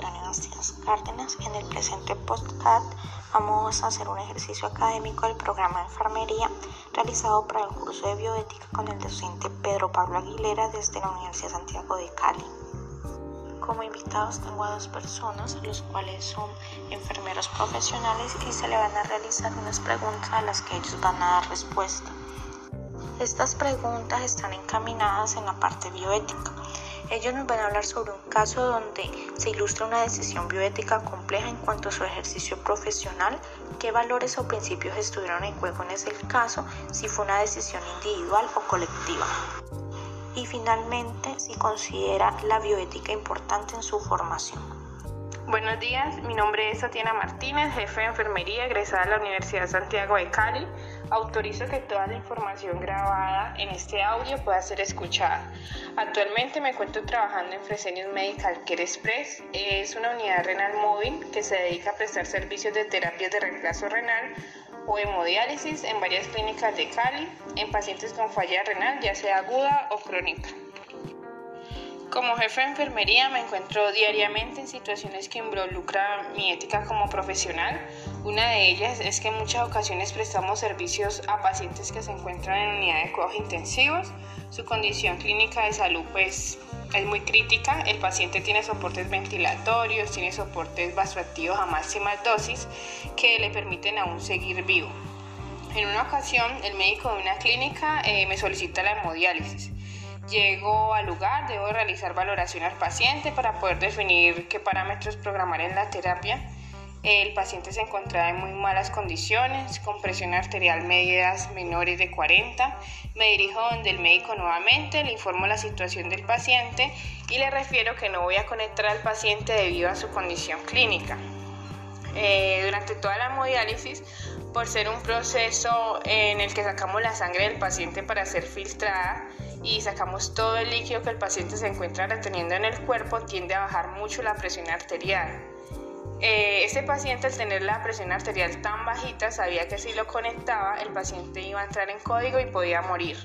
Bastidas Cárdenas. En el presente podcast vamos a hacer un ejercicio académico del programa de enfermería realizado para el curso de bioética con el docente Pedro Pablo Aguilera desde la Universidad Santiago de Cali. Como invitados tengo a dos personas, los cuales son enfermeros profesionales y se le van a realizar unas preguntas a las que ellos van a dar respuesta. Estas preguntas están encaminadas en la parte bioética ellos nos van a hablar sobre un caso donde se ilustra una decisión bioética compleja en cuanto a su ejercicio profesional, qué valores o principios estuvieron en juego en ese caso, si fue una decisión individual o colectiva. Y finalmente, si considera la bioética importante en su formación. Buenos días, mi nombre es Tatiana Martínez, jefe de enfermería egresada de la Universidad Santiago de Cali. Autorizo que toda la información grabada en este audio pueda ser escuchada. Actualmente me encuentro trabajando en Fresenius Medical Care Express. Es una unidad renal móvil que se dedica a prestar servicios de terapias de reemplazo renal o hemodiálisis en varias clínicas de Cali en pacientes con falla renal, ya sea aguda o crónica. Como jefe de enfermería me encuentro diariamente en situaciones que involucran mi ética como profesional. Una de ellas es que en muchas ocasiones prestamos servicios a pacientes que se encuentran en unidades de cuidados intensivos. Su condición clínica de salud pues es muy crítica. El paciente tiene soportes ventilatorios, tiene soportes vasoactivos a máximas dosis que le permiten aún seguir vivo. En una ocasión, el médico de una clínica eh, me solicita la hemodiálisis. Llego al lugar, debo realizar valoración al paciente para poder definir qué parámetros programar en la terapia. El paciente se encontraba en muy malas condiciones, con presión arterial medias menores de 40. Me dirijo donde el médico nuevamente, le informo la situación del paciente y le refiero que no voy a conectar al paciente debido a su condición clínica. Eh, durante toda la hemodiálisis, por ser un proceso en el que sacamos la sangre del paciente para ser filtrada, y sacamos todo el líquido que el paciente se encuentra reteniendo en el cuerpo, tiende a bajar mucho la presión arterial. Eh, este paciente al tener la presión arterial tan bajita sabía que si lo conectaba el paciente iba a entrar en código y podía morir.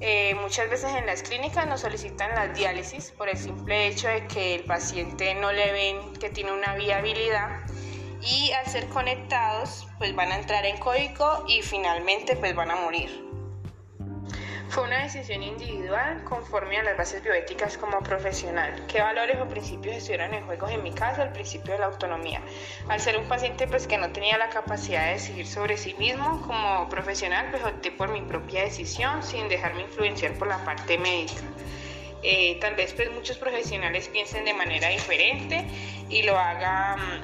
Eh, muchas veces en las clínicas nos solicitan las diálisis por el simple hecho de que el paciente no le ven que tiene una viabilidad y al ser conectados pues van a entrar en código y finalmente pues van a morir. Fue una decisión individual conforme a las bases bioéticas como profesional. ¿Qué valores o principios estuvieron en juego? En mi caso, el principio de la autonomía. Al ser un paciente pues, que no tenía la capacidad de decidir sobre sí mismo, como profesional, pues opté por mi propia decisión sin dejarme influenciar por la parte médica. Eh, tal vez pues, muchos profesionales piensen de manera diferente y lo hagan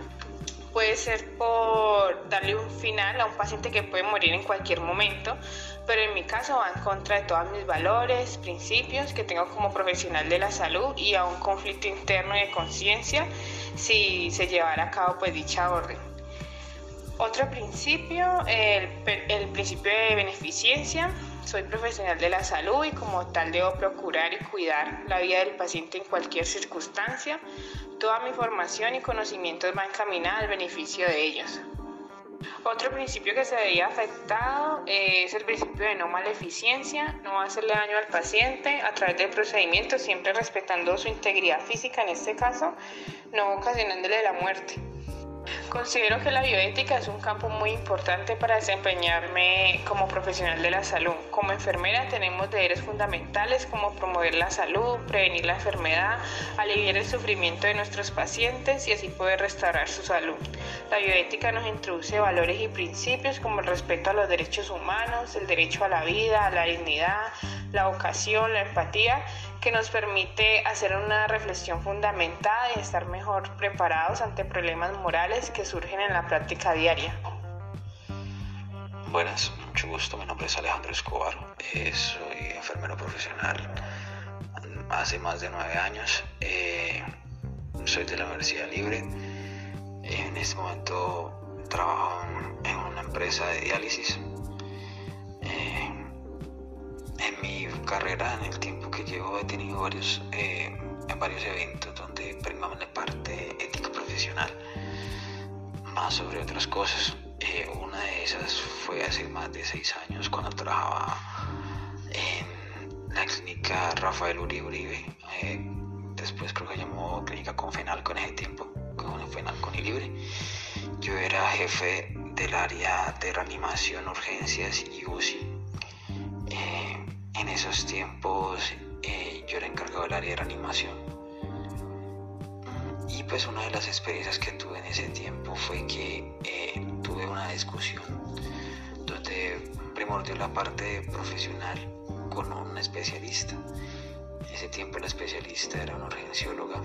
puede ser por darle un final a un paciente que puede morir en cualquier momento, pero en mi caso va en contra de todos mis valores, principios que tengo como profesional de la salud y a un conflicto interno de conciencia si se llevara a cabo pues dicha orden. Otro principio, el, el principio de beneficencia. Soy profesional de la salud y como tal debo procurar y cuidar la vida del paciente en cualquier circunstancia. Toda mi formación y conocimientos van encaminados al beneficio de ellos. Otro principio que se veía afectado eh, es el principio de no maleficiencia, no hacerle daño al paciente a través del procedimiento, siempre respetando su integridad física en este caso, no ocasionándole la muerte. Considero que la bioética es un campo muy importante para desempeñarme como profesional de la salud. Como enfermera tenemos deberes fundamentales como promover la salud, prevenir la enfermedad, aliviar el sufrimiento de nuestros pacientes y así poder restaurar su salud. La bioética nos introduce valores y principios como el respeto a los derechos humanos, el derecho a la vida, a la dignidad, la vocación, la empatía que nos permite hacer una reflexión fundamentada y estar mejor preparados ante problemas morales que surgen en la práctica diaria. Buenas, mucho gusto. Mi nombre es Alejandro Escobar. Eh, soy enfermero profesional hace más de nueve años. Eh, soy de la Universidad Libre. En este momento trabajo en una empresa de diálisis. Eh, en mi carrera, en el tiempo llevo, he tenido varios, eh, varios eventos donde primamos la parte ética profesional, más sobre otras cosas. Eh, una de esas fue hace más de seis años cuando trabajaba en la clínica Rafael Uribe Uribe. Eh, después creo que llamó Clínica Confenal con ese tiempo, con libre. Yo era jefe del área de reanimación, urgencias y UCI. Eh, en esos tiempos eh, yo era encargado del área de reanimación. Y pues una de las experiencias que tuve en ese tiempo fue que eh, tuve una discusión donde primordió la parte profesional con un especialista. En ese tiempo la especialista era una urgencióloga.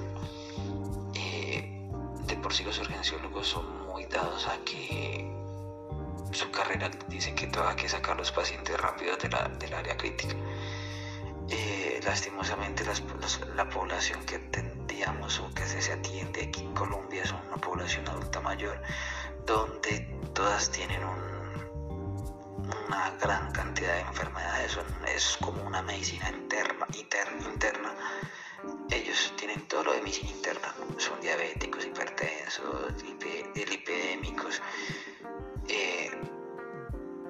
de por sí los urgenciólogos son muy dados a que su carrera dice que hay que sacar los pacientes rápidos de la, del área crítica. Eh, lastimosamente la población que tendríamos o que se atiende aquí en Colombia es una población adulta mayor donde todas tienen una gran cantidad de enfermedades, es como una medicina interna, interna. Ellos tienen todo lo de medicina interna, son diabéticos, hipertensos, lipidémicos, eh,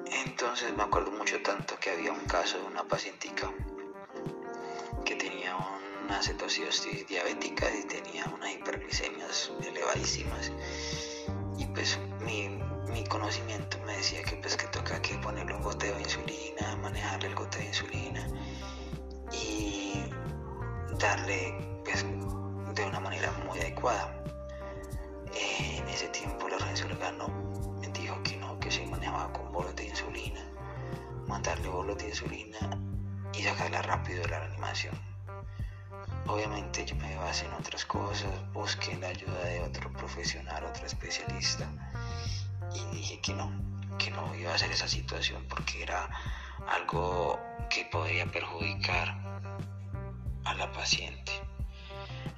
entonces me acuerdo mucho tanto que había un caso de una pacientica una cetosis diabética y tenía unas hiperglicemias elevadísimas. Y pues mi, mi, conocimiento me decía que pues que toca que ponerle un goteo de insulina, manejarle el goteo de insulina y darle pues de una manera muy adecuada. Eh, en ese tiempo la urgencia no con bolos de insulina, mandarle bolos de insulina y sacarla rápido de la reanimación. Obviamente yo me basé en otras cosas, busqué la ayuda de otro profesional, otro especialista y dije que no, que no iba a hacer esa situación porque era algo que podía perjudicar a la paciente.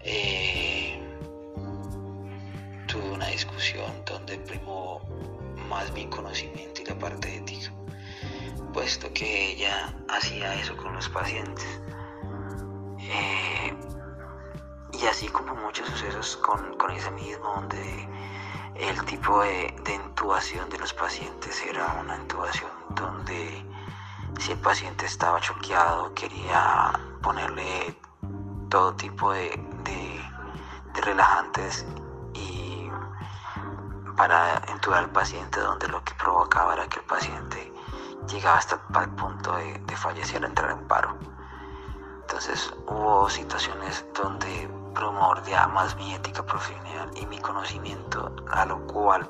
Eh, tuve una discusión donde primó más mi conocimiento y la parte ética, puesto que ella hacía eso con los pacientes. Eh, y así como muchos sucesos con, ese mismo, donde el tipo de, intubación de los pacientes era una intubación donde si el paciente estaba choqueado quería ponerle todo tipo de, de relajantes para intubar al paciente donde lo que provocaba era que el paciente llegaba hasta el punto de, fallecer al entrar en paro. Entonces hubo situaciones donde primordiaba más mi ética profesional y mi conocimiento, a lo cual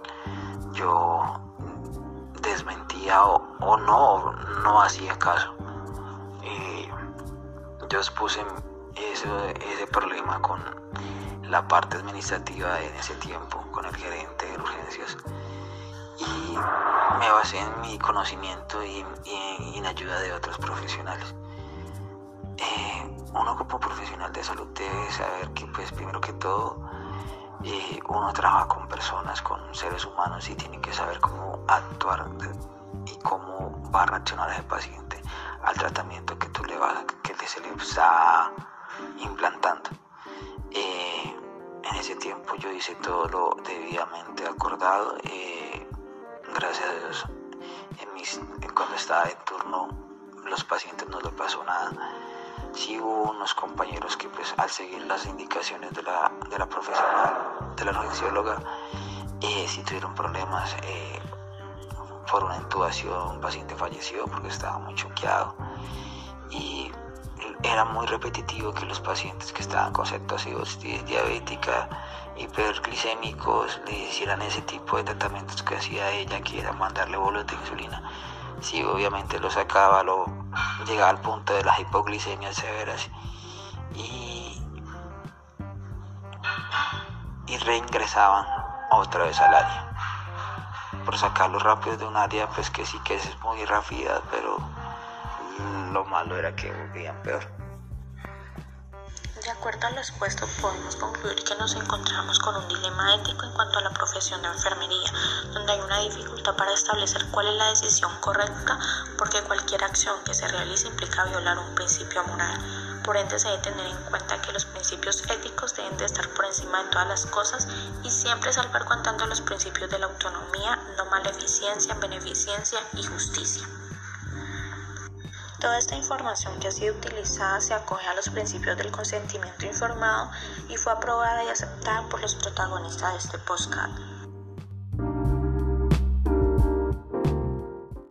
yo desmentía o, no, no hacía caso. yo expuse ese problema con la parte administrativa en ese tiempo, con el gerente de urgencias. Y me basé en mi conocimiento y, en ayuda de otros profesionales. Uno como profesional de salud debe saber que, pues, primero que todo, eh, uno trabaja con personas, con seres humanos y tiene que saber cómo actuar y cómo va a reaccionar ese paciente al tratamiento que tú le vas, que se le está implantando. Eh, en ese tiempo yo hice todo lo debidamente acordado. Eh, gracias a Dios, cuando estaba en turno, los pacientes no les pasó nada. Sí hubo unos compañeros que pues al seguir las indicaciones de la, de la profesional, de la urgencióloga, eh, sí tuvieron problemas. Eh, por una intubación, un paciente falleció porque estaba muy choqueado. Y era muy repetitivo que los pacientes que estaban con cetosis diabética, hiperglicémicos, le hicieran ese tipo de tratamientos que hacía ella, que era mandarle bolos de insulina. Sí, obviamente lo sacaba, lo llegaba al punto de las hipoglicemias severas y, y reingresaban otra vez al área. Por sacarlo rápido de un área, pues que sí que es muy rápida, pero lo malo era que volvían peor. De acuerdo a lo expuesto, podemos concluir que nos encontramos con un dilema ético en cuanto a la profesión de enfermería, donde hay una dificultad para establecer cuál es la decisión correcta, porque cualquier acción que se realice implica violar un principio moral. Por ende, se debe tener en cuenta que los principios éticos deben de estar por encima de todas las cosas y siempre salvar contando los principios de la autonomía, no maleficencia, beneficencia y justicia. Toda esta información que ha sido utilizada se acoge a los principios del consentimiento informado y fue aprobada y aceptada por los protagonistas de este postcard.